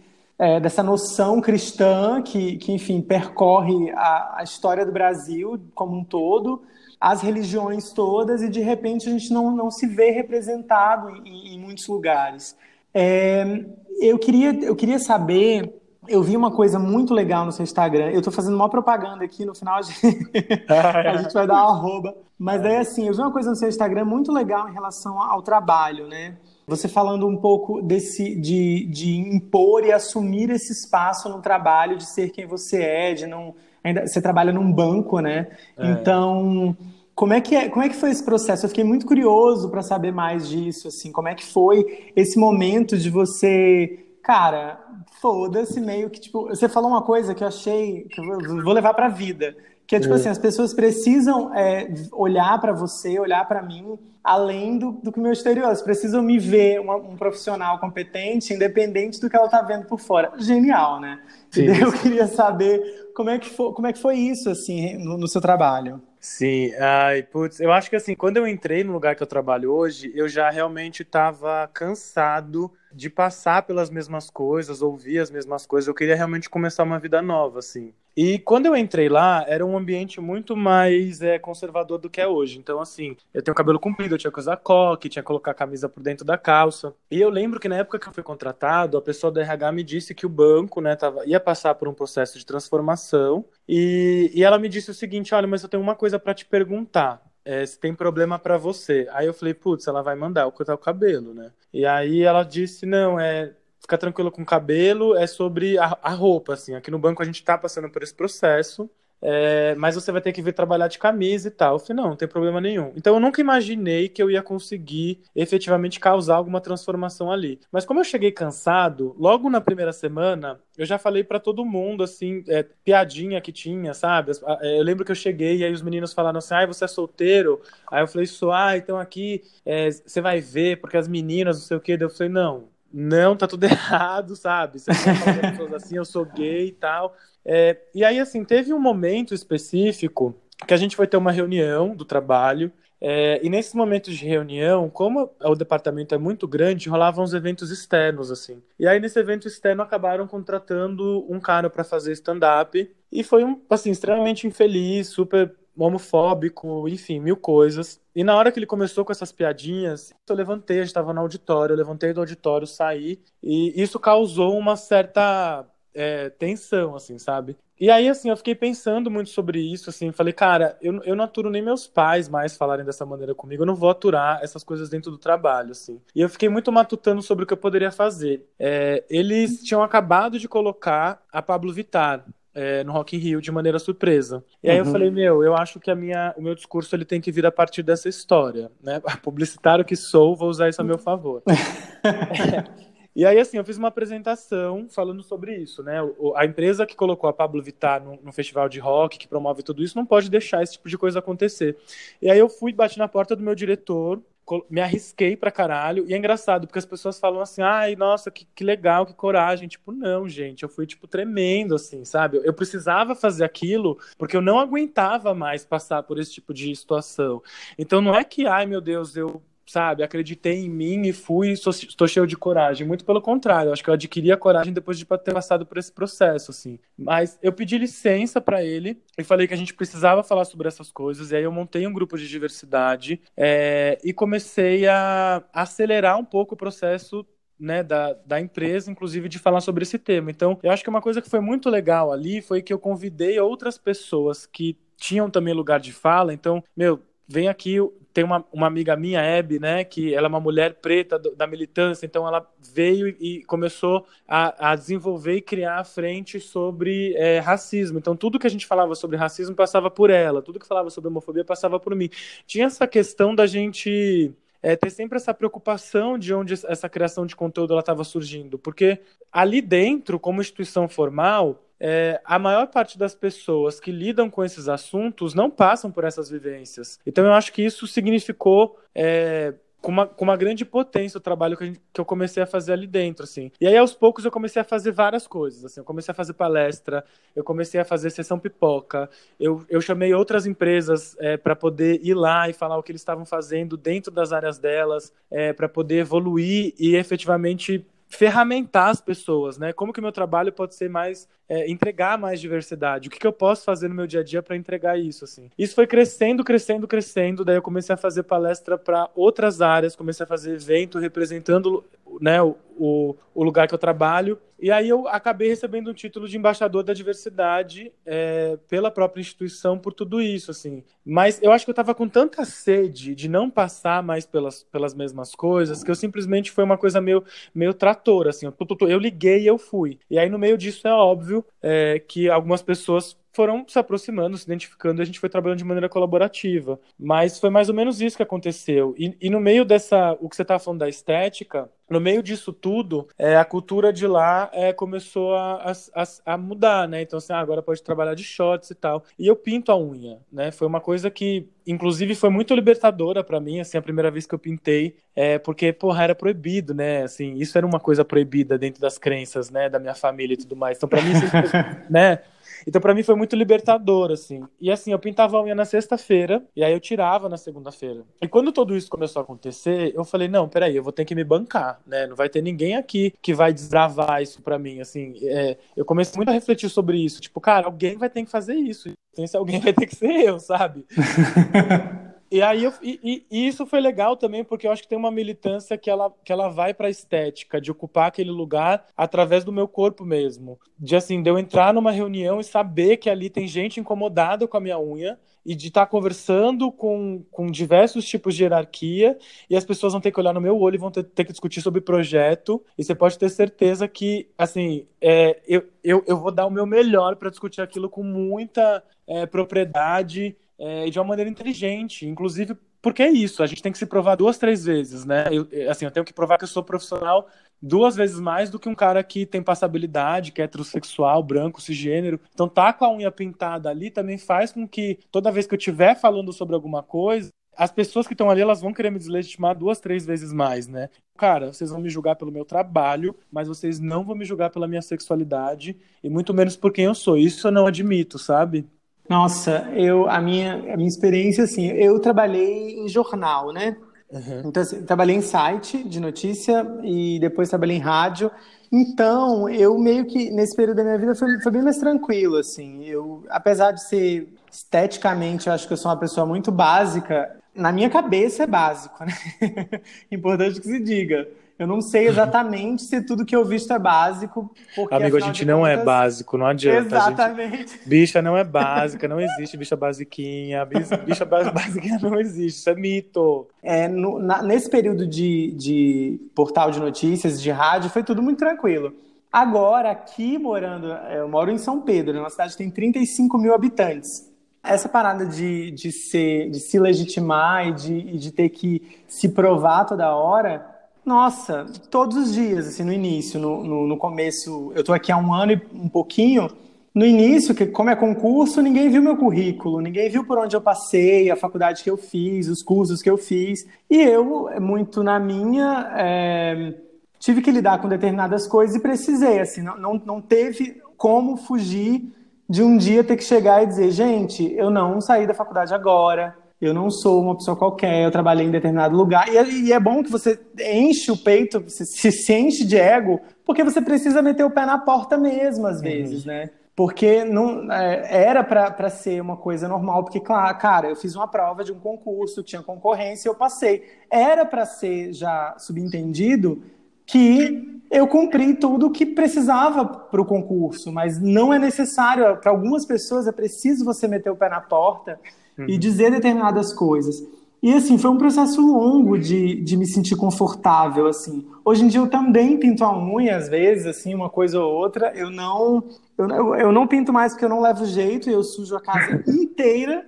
é, dessa noção cristã que, que enfim, percorre a, a, história do Brasil como um todo, as religiões todas, e de repente a gente não, não se vê representado em, em muitos lugares. É, eu, queria, eu queria saber. Eu vi uma coisa muito legal no seu Instagram. Eu estou fazendo uma propaganda aqui, no final a gente, [LAUGHS] [LAUGHS] a gente vai dar uma arroba. Mas daí, assim, eu vi uma coisa no seu Instagram muito legal em relação ao trabalho, né? Você falando um pouco desse de, de impor e assumir esse espaço no trabalho, de ser quem você é, de não ainda você trabalha num banco, né? É. Então, como é que é, como é que foi esse processo? Eu fiquei muito curioso para saber mais disso, assim, como é que foi esse momento de você, cara, foda-se meio que tipo, você falou uma coisa que eu achei que eu vou levar para vida que é tipo é. assim, as pessoas precisam é, olhar para você, olhar para mim, além do, do que o meu exterior. Elas precisam me ver uma, um profissional competente, independente do que ela tá vendo por fora. Genial, né? Sim, [LAUGHS] eu queria saber como é que foi, como é que foi isso, assim, no, no seu trabalho. Sim, ai, putz, eu acho que assim, quando eu entrei no lugar que eu trabalho hoje, eu já realmente estava cansado de passar pelas mesmas coisas, ouvir as mesmas coisas. Eu queria realmente começar uma vida nova, assim. E quando eu entrei lá, era um ambiente muito mais é, conservador do que é hoje. Então, assim, eu tenho cabelo comprido, eu tinha que usar coque, tinha que colocar a camisa por dentro da calça. E eu lembro que na época que eu fui contratado, a pessoa do RH me disse que o banco, né, tava, ia passar por um processo de transformação. E, e ela me disse o seguinte: olha, mas eu tenho uma coisa para te perguntar é, se tem problema para você. Aí eu falei, putz, ela vai mandar eu cortar o cabelo, né? E aí ela disse, não, é ficar tranquilo com o cabelo, é sobre a, a roupa, assim. Aqui no banco a gente tá passando por esse processo é, mas você vai ter que vir trabalhar de camisa e tal. Eu falei, não, não tem problema nenhum. Então eu nunca imaginei que eu ia conseguir efetivamente causar alguma transformação ali. Mas como eu cheguei cansado, logo na primeira semana, eu já falei para todo mundo, assim, é, piadinha que tinha, sabe? É, eu lembro que eu cheguei e aí os meninos falaram assim, ai, você é solteiro? Aí eu falei, sou, ah, então aqui é, você vai ver, porque as meninas, não sei o quê. Eu falei, não, não, tá tudo [LAUGHS] errado, sabe? Você não pessoas assim, eu sou gay e tal. É, e aí, assim, teve um momento específico que a gente foi ter uma reunião do trabalho. É, e nesses momentos de reunião, como o departamento é muito grande, rolavam uns eventos externos, assim. E aí, nesse evento externo, acabaram contratando um cara para fazer stand-up. E foi, um, assim, extremamente infeliz, super homofóbico, enfim, mil coisas. E na hora que ele começou com essas piadinhas, eu levantei, a gente estava no auditório, eu levantei do auditório, saí, e isso causou uma certa é, tensão, assim, sabe? E aí, assim, eu fiquei pensando muito sobre isso, assim, falei, cara, eu, eu não aturo nem meus pais mais falarem dessa maneira comigo, eu não vou aturar essas coisas dentro do trabalho, assim. E eu fiquei muito matutando sobre o que eu poderia fazer. É, eles tinham acabado de colocar a Pablo Vittar é, no Rock in Rio de maneira surpresa. E aí uhum. eu falei, meu, eu acho que a minha, o meu discurso ele tem que vir a partir dessa história, né? [LAUGHS] Publicitário que sou, vou usar isso a meu favor. é. [LAUGHS] [LAUGHS] E aí, assim, eu fiz uma apresentação falando sobre isso, né? A empresa que colocou a Pablo Vittar no, no, festival de rock, que promove tudo isso, não pode deixar esse tipo de coisa acontecer. E aí eu fui, bati na porta do meu diretor, me arrisquei pra caralho. E é engraçado, porque as pessoas falam assim, ai, nossa, que, que legal, que coragem. Tipo, não, gente, eu fui, tipo, tremendo, assim, sabe? Eu precisava fazer aquilo porque eu não aguentava mais passar por esse tipo de situação. Então não é que, ai, meu Deus, eu sabe, acreditei em mim e fui, estou cheio de coragem. Muito pelo contrário, acho que eu adquiri a coragem depois de ter passado por esse processo, assim. Mas eu pedi licença para ele e falei que a gente precisava falar sobre essas coisas. E aí eu montei um grupo de diversidade é, e comecei a acelerar um pouco o processo né, da, da empresa, inclusive, de falar sobre esse tema. Então, eu acho que uma coisa que foi muito legal ali foi que eu convidei outras pessoas que tinham também lugar de fala. Então, meu, vem aqui, tem uma, uma amiga minha, Abby, né, que ela é uma mulher preta do, da militância, então ela veio e começou a, a desenvolver e criar a frente sobre é, racismo. Então tudo que a gente falava sobre racismo passava por ela, tudo que falava sobre homofobia passava por mim. Tinha essa questão da gente é, ter sempre essa preocupação de onde essa criação de conteúdo estava surgindo, porque ali dentro, como instituição formal, é, a maior parte das pessoas que lidam com esses assuntos não passam por essas vivências. Então eu acho que isso significou é, com uma, com uma grande potência o trabalho que, gente, que, eu comecei a fazer ali dentro, assim. E aí, aos poucos, eu comecei a fazer várias coisas, assim. Eu comecei a fazer palestra, eu comecei a fazer sessão pipoca, eu, eu chamei outras empresas é, para poder ir lá e falar o que eles estavam fazendo dentro das áreas delas, é, para poder evoluir e efetivamente ferramentar as pessoas, né? Como que o meu trabalho pode ser mais é, entregar mais diversidade? O que, que eu posso fazer no meu dia a dia para entregar isso? Assim, isso foi crescendo, crescendo, crescendo. Daí eu comecei a fazer palestra para outras áreas, comecei a fazer evento representando, né, o, o, lugar que eu trabalho. E aí eu acabei recebendo um título de embaixador da diversidade é, pela própria instituição por tudo isso, assim. Mas eu acho que eu estava com tanta sede de não passar mais pelas, pelas mesmas coisas que eu simplesmente foi uma coisa meio, meio trator, assim. Eu, eu liguei e eu fui. E aí no meio disso é óbvio é, que algumas pessoas foram se aproximando, se identificando, e a gente foi trabalhando de maneira colaborativa. Mas foi mais ou menos isso que aconteceu. E, e no meio dessa, o que você estava falando da estética, no meio disso tudo, é, a cultura de lá é, começou a, a, a, mudar, né? Então, assim, ah, agora pode trabalhar de shorts e tal. E eu pinto a unha, né? Foi uma coisa que, inclusive, foi muito libertadora para mim, assim, a primeira vez que eu pintei, é, porque, porra, era proibido, né? Assim, isso era uma coisa proibida dentro das crenças, né? Da minha família e tudo mais. Então, para mim, [LAUGHS] né? Então, para mim, foi muito libertador, assim. E assim, eu pintava a unha na sexta-feira, e aí eu tirava na segunda-feira. E quando tudo isso começou a acontecer, eu falei, não, peraí, eu vou ter que me bancar, né? Não vai ter ninguém aqui que vai desbravar isso para mim, assim. É, eu comecei muito a refletir sobre isso. Tipo, cara, alguém vai ter que fazer isso. Se alguém vai ter que ser eu, sabe? [LAUGHS] E aí eu, e, e, isso foi legal também, porque eu acho que tem uma militância que ela, que ela vai para a estética, de ocupar aquele lugar através do meu corpo mesmo. De assim, de eu entrar numa reunião e saber que ali tem gente incomodada com a minha unha e de estar tá conversando com, com diversos tipos de hierarquia e as pessoas vão ter que olhar no meu olho e vão ter, ter que discutir sobre projeto e você pode ter certeza que, assim, é, eu, eu, eu vou dar o meu melhor para discutir aquilo com muita é, propriedade é, de uma maneira inteligente, inclusive porque é isso, a gente tem que se provar duas, três vezes, né? Eu, assim, eu tenho que provar que eu sou profissional duas vezes mais do que um cara que tem passabilidade, que é heterossexual, branco, cisgênero. Então, tá com a unha pintada ali também faz com que toda vez que eu estiver falando sobre alguma coisa, as pessoas que estão ali, elas vão querer me deslegitimar duas, três vezes mais, né? Cara, vocês vão me julgar pelo meu trabalho, mas vocês não vão me julgar pela minha sexualidade e muito menos por quem eu sou. Isso eu não admito, sabe? Nossa, eu a minha, a minha experiência assim, eu trabalhei em jornal, né? Uhum. Então, assim, trabalhei em site de notícia e depois trabalhei em rádio. Então, eu meio que nesse período da minha vida foi, foi bem mais tranquilo, assim. Eu, apesar de ser esteticamente, eu acho que eu sou uma pessoa muito básica. Na minha cabeça é básico, né? [LAUGHS] Importante que se diga. Eu não sei exatamente se tudo que eu visto é básico. Porque, Amigo, a gente não é contas... é básico, não adianta. Exatamente. Gente... Bicha não é básica, não existe bicha basiquinha. Bicha basiquinha não existe, isso é mito. É, no, na, nesse período de, de portal de notícias, de rádio, foi tudo muito tranquilo. Agora, aqui morando, eu moro em São Pedro, uma cidade que tem 35 mil habitantes. Essa parada de, de, ser, de se legitimar e de, de ter que se provar toda hora, nossa, todos os dias, assim, no início, no, no, no começo, eu tô aqui há um ano e um pouquinho, no início, que como é concurso, ninguém viu meu currículo, ninguém viu por onde eu passei, a faculdade que eu fiz, os cursos que eu fiz. E eu, muito na minha, é, tive que lidar com determinadas coisas e precisei, assim, não, não, não teve como fugir de um dia ter que chegar e dizer, gente, eu não saí da faculdade agora, eu não sou uma pessoa qualquer, eu trabalhei em determinado lugar. E é, e é bom que você enche o peito, você se enche de ego, porque você precisa meter o pé na porta mesmo, às vezes, uhum. né? Porque não é, era para ser uma coisa normal, porque, claro, cara, eu fiz uma prova de um concurso, tinha concorrência eu passei. Era para ser já subentendido que eu cumpri tudo o que precisava para o concurso, mas não é necessário. Para algumas pessoas é preciso você meter o pé na porta uhum. e dizer determinadas coisas. E assim, foi um processo longo de, de me sentir confortável, assim. Hoje em dia eu também pinto a unha, às vezes, assim, uma coisa ou outra. Eu não, eu, eu não pinto mais porque eu não levo jeito, eu sujo a casa [LAUGHS] inteira.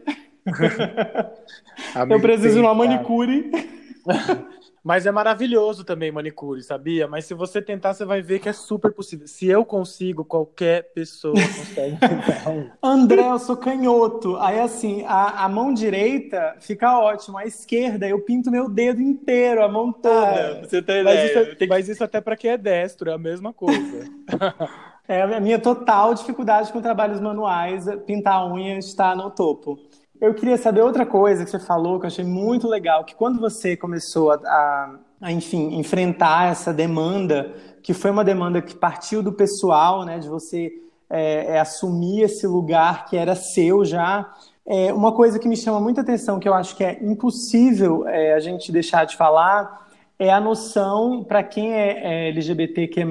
eu preciso de uma manicure. [LAUGHS] Mas é maravilhoso também manicure, sabia? Mas se você tentar, você vai ver que é super possível. Se eu consigo, qualquer pessoa consegue [LAUGHS] André, eu sou canhoto. Aí, assim, a, a mão direita fica ótimo. A esquerda, eu pinto meu dedo inteiro, a mão toda. Ah, você tem mas, ideia. Isso, é, mas isso até para quem é destro, é a mesma coisa. [LAUGHS] é a minha total dificuldade com trabalhos manuais. Pintar a unha está no topo. Eu queria saber outra coisa que você falou que eu achei muito legal, que quando você começou a, a, a, enfim, enfrentar essa demanda, que foi uma demanda que partiu do pessoal, né, de você é, é, assumir esse lugar que era seu já, é, uma coisa que me chama muita atenção, que eu acho que é impossível é, a gente deixar de falar, é a noção, para quem é, é LGBTQ+,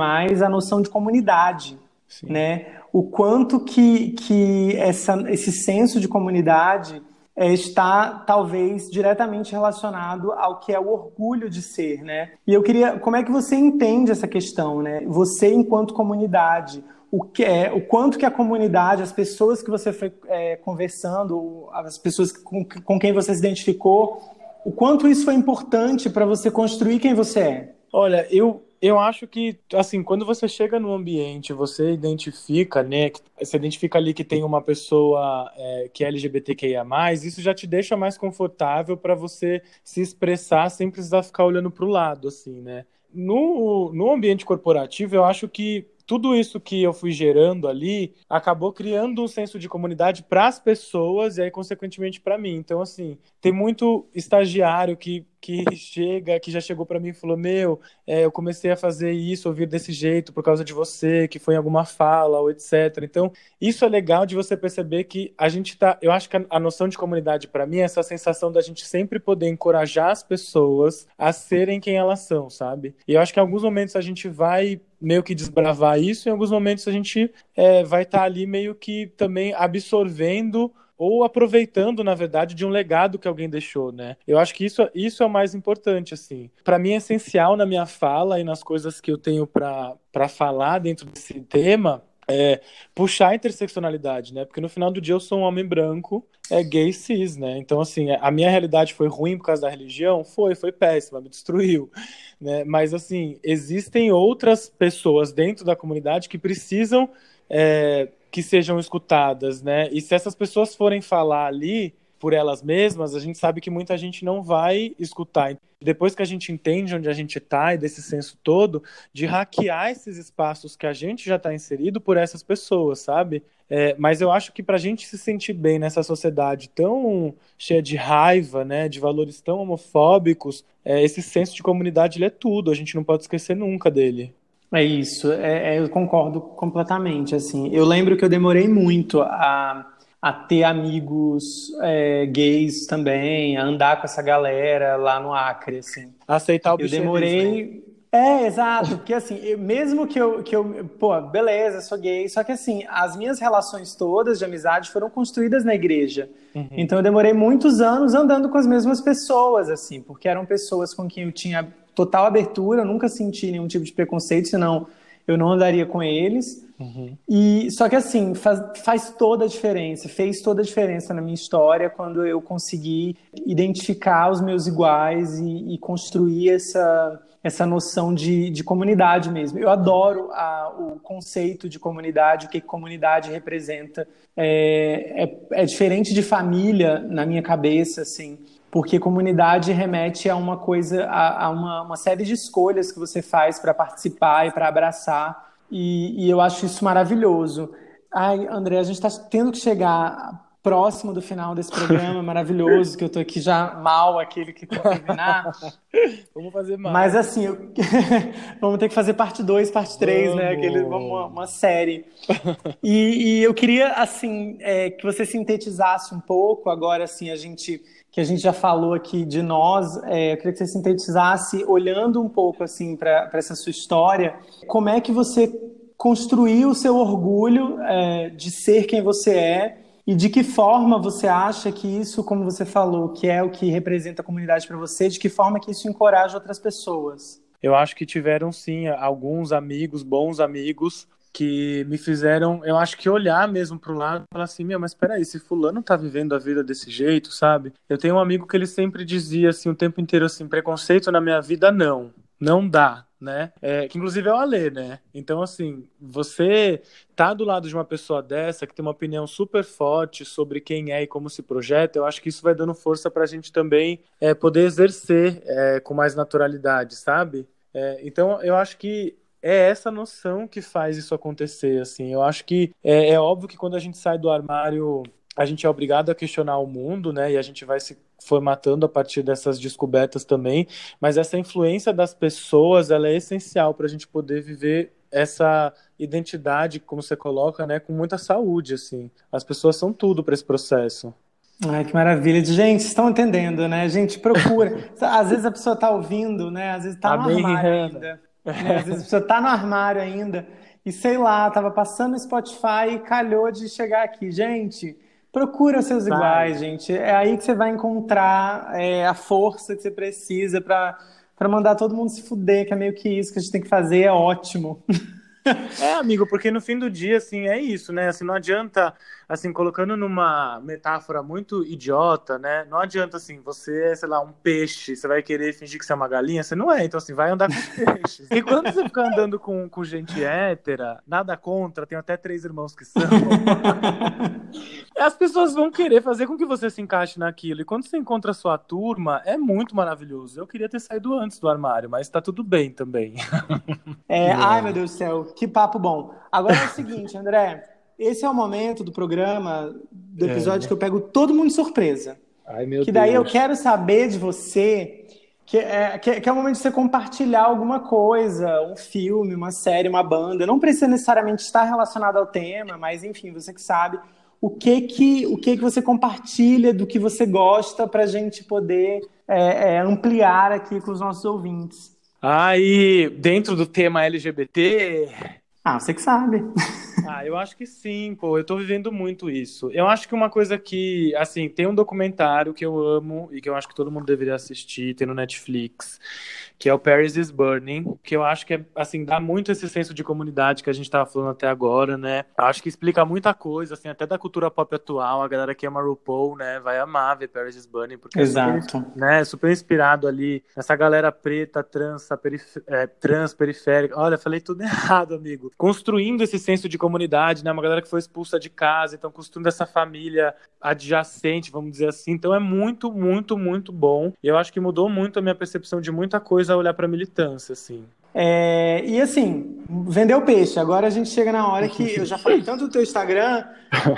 a noção de comunidade, Sim. né? O quanto que, que essa, esse senso de comunidade é, está talvez diretamente relacionado ao que é o orgulho de ser, né? E eu queria, como é que você entende essa questão, né? Você enquanto comunidade, o que é, o quanto que a comunidade, as pessoas que você foi é, conversando, as pessoas com, com quem você se identificou, o quanto isso foi importante para você construir quem você é? Olha, eu eu acho que, assim, quando você chega no ambiente, você identifica, né, você identifica ali que tem uma pessoa é, que é LGBTQIA+, isso já te deixa mais confortável para você se expressar sem precisar ficar olhando para o lado, assim, né. No, no ambiente corporativo, eu acho que tudo isso que eu fui gerando ali acabou criando um senso de comunidade para as pessoas e aí consequentemente para mim. Então assim, tem muito estagiário que que chega, que já chegou para mim e falou: Meu, é, eu comecei a fazer isso, ouvir desse jeito por causa de você, que foi em alguma fala, ou etc. Então, isso é legal de você perceber que a gente tá. Eu acho que a, a noção de comunidade, para mim, é essa sensação da gente sempre poder encorajar as pessoas a serem quem elas são, sabe? E eu acho que em alguns momentos a gente vai meio que desbravar isso, em alguns momentos a gente é, vai estar tá ali meio que também absorvendo ou aproveitando, na verdade, de um legado que alguém deixou, né? Eu acho que isso, isso é o mais importante, assim. Para mim é essencial na minha fala e nas coisas que eu tenho para falar dentro desse tema é, puxar a interseccionalidade, né? Porque no final do dia eu sou um homem branco, é gay cis, né? Então, assim, a minha realidade foi ruim por causa da religião? Foi, foi péssima, me destruiu, né? Mas, assim, existem outras pessoas dentro da comunidade que precisam é, que sejam escutadas, né? E se essas pessoas forem falar ali por elas mesmas, a gente sabe que muita gente não vai escutar. Depois que a gente entende onde a gente está e desse senso todo, de hackear esses espaços que a gente já está inserido por essas pessoas, sabe? É, mas eu acho que para a gente se sentir bem nessa sociedade tão cheia de raiva, né, de valores tão homofóbicos, é, esse senso de comunidade é tudo. A gente não pode esquecer nunca dele. É isso, é, é, eu concordo completamente. Assim, eu lembro que eu demorei muito a, a ter amigos é, gays também, a andar com essa galera lá no Acre, assim. Aceitar o Eu demorei. É, exato, porque assim, eu, mesmo que eu, que eu, pô, beleza, sou gay, só que assim, as minhas relações todas de amizade foram construídas na igreja. Uhum. Então eu demorei muitos anos andando com as mesmas pessoas, assim, porque eram pessoas com quem eu tinha total abertura, nunca senti nenhum tipo de preconceito, senão eu não andaria com eles. Uhum. E só que assim faz, faz toda a diferença, fez toda a diferença na minha história quando eu consegui identificar os meus iguais e, e construir essa essa noção de, de comunidade mesmo. Eu adoro a, o conceito de comunidade, o que comunidade representa. É, é, é diferente de família na minha cabeça, assim porque comunidade remete a uma coisa, a, a uma, uma, série de escolhas que você faz para participar e para abraçar, e, e, eu acho isso maravilhoso. Ai, André, a gente está tendo que chegar próximo do final desse programa [LAUGHS] maravilhoso, que eu estou aqui já mal, aquele que terminar. [LAUGHS] Vamos fazer mais. Mas assim, eu... [LAUGHS] vamos ter que fazer parte 2, parte 3, né? Aquele, uma, uma série. E, e, eu queria, assim, é, que você sintetizasse um pouco, agora assim, a gente que a gente já falou aqui de nós, é, eu queria que você sintetizasse, olhando um pouco assim para essa sua história, como é que você construiu o seu orgulho é, de ser quem você é e de que forma você acha que isso, como você falou, que é o que representa a comunidade para você, de que forma que isso encoraja outras pessoas? Eu acho que tiveram sim alguns amigos, bons amigos, que me fizeram, eu acho que olhar mesmo pro lado e falar assim, meu, mas peraí, se fulano tá vivendo a vida desse jeito, sabe? Eu tenho um amigo que ele sempre dizia assim, o tempo inteiro assim, preconceito na minha vida não, não dá, né? É, que inclusive é o Alê, né? Então, assim, você tá do lado de uma pessoa dessa que tem uma opinião super forte sobre quem é e como se projeta, eu acho que isso vai dando força pra gente também é, poder exercer é, com mais naturalidade, sabe? É, então, eu acho que é essa noção que faz isso acontecer, assim. Eu acho que é, é óbvio que quando a gente sai do armário a gente é obrigado a questionar o mundo, né? E a gente vai se formatando a partir dessas descobertas também. Mas essa influência das pessoas, ela é essencial para a gente poder viver essa identidade, como você coloca, né? Com muita saúde, assim. As pessoas são tudo para esse processo. Ai, que maravilha. Gente, estão entendendo, né? A gente procura. [LAUGHS] Às vezes a pessoa está ouvindo, né? Às vezes está tá no armário ainda. Né? Às vezes a pessoa tá no armário ainda e sei lá, tava passando no Spotify e calhou de chegar aqui. Gente, procura seus vai. iguais, gente. É aí que você vai encontrar é, a força que você precisa para mandar todo mundo se fuder, que é meio que isso que a gente tem que fazer, é ótimo. [LAUGHS] É, amigo, porque no fim do dia, assim, é isso, né? Assim, não adianta, assim, colocando numa metáfora muito idiota, né? Não adianta, assim, você é, sei lá, um peixe, você vai querer fingir que você é uma galinha, você não é, então, assim, vai andar com peixes. E quando você fica andando com, com gente hétera, nada contra, tenho até três irmãos que são, as pessoas vão querer fazer com que você se encaixe naquilo. E quando você encontra a sua turma, é muito maravilhoso. Eu queria ter saído antes do armário, mas tá tudo bem também. É, ai, meu Deus do céu, que papo bom. Agora é o seguinte, André, esse é o momento do programa, do episódio é. que eu pego todo mundo de surpresa. Ai, meu que daí Deus. eu quero saber de você, que é, que, que é o momento de você compartilhar alguma coisa, um filme, uma série, uma banda. Não precisa necessariamente estar relacionado ao tema, mas enfim, você que sabe o que que o que que você compartilha do que você gosta para a gente poder é, é, ampliar aqui com os nossos ouvintes. Aí, dentro do tema LGBT. Ah, você que sabe. [LAUGHS] Ah, eu acho que sim, pô. Eu tô vivendo muito isso. Eu acho que uma coisa que, assim, tem um documentário que eu amo e que eu acho que todo mundo deveria assistir, tem no Netflix, que é o Paris is Burning, que eu acho que é, assim, dá muito esse senso de comunidade que a gente tava falando até agora, né? Acho que explica muita coisa, assim, até da cultura pop atual. A galera que ama RuPaul, né, vai amar ver Paris is Burning, porque Exato. é super, né, super inspirado ali nessa galera preta, trans, perif é, trans, periférica. Olha, falei tudo [LAUGHS] errado, amigo. Construindo esse senso de comunidade, né? Uma galera que foi expulsa de casa, então construindo essa família adjacente, vamos dizer assim. Então é muito, muito, muito bom. E eu acho que mudou muito a minha percepção de muita coisa olhar para militância, assim. É, e assim, vendeu peixe. Agora a gente chega na hora que eu já falei tanto do teu Instagram,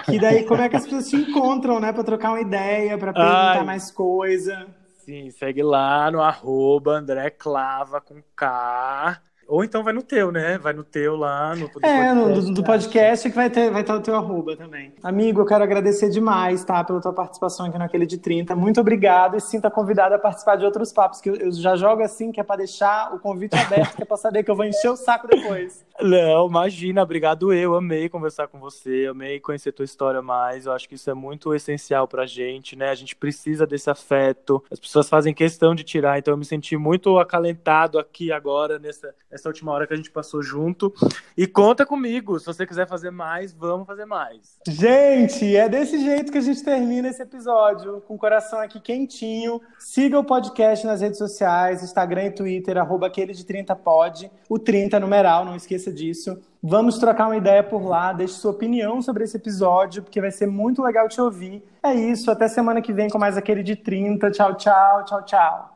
que daí como é que as pessoas se encontram, né, para trocar uma ideia, para perguntar Ai. mais coisa. Sim, segue lá no arroba André Clava com K. Ou então vai no teu, né? Vai no teu lá, no É, no, do, do podcast que vai ter, vai estar o teu arroba também. Amigo, eu quero agradecer demais, tá? Pela tua participação aqui naquele de 30. Muito obrigado e sinta convidado a participar de outros papos, que eu, eu já jogo assim, que é para deixar o convite aberto, que é para saber que eu vou encher o saco depois. [LAUGHS] Não, imagina, obrigado eu. Amei conversar com você, amei conhecer tua história mais. Eu acho que isso é muito essencial pra gente, né? A gente precisa desse afeto. As pessoas fazem questão de tirar, então eu me senti muito acalentado aqui agora nessa essa última hora que a gente passou junto. E conta comigo, se você quiser fazer mais, vamos fazer mais. Gente, é desse jeito que a gente termina esse episódio, com o coração aqui quentinho. Siga o podcast nas redes sociais, Instagram e Twitter, arroba aquele de 30 pod, o 30 numeral, não esqueça disso. Vamos trocar uma ideia por lá, deixe sua opinião sobre esse episódio, porque vai ser muito legal te ouvir. É isso, até semana que vem com mais aquele de 30. Tchau, tchau, tchau, tchau.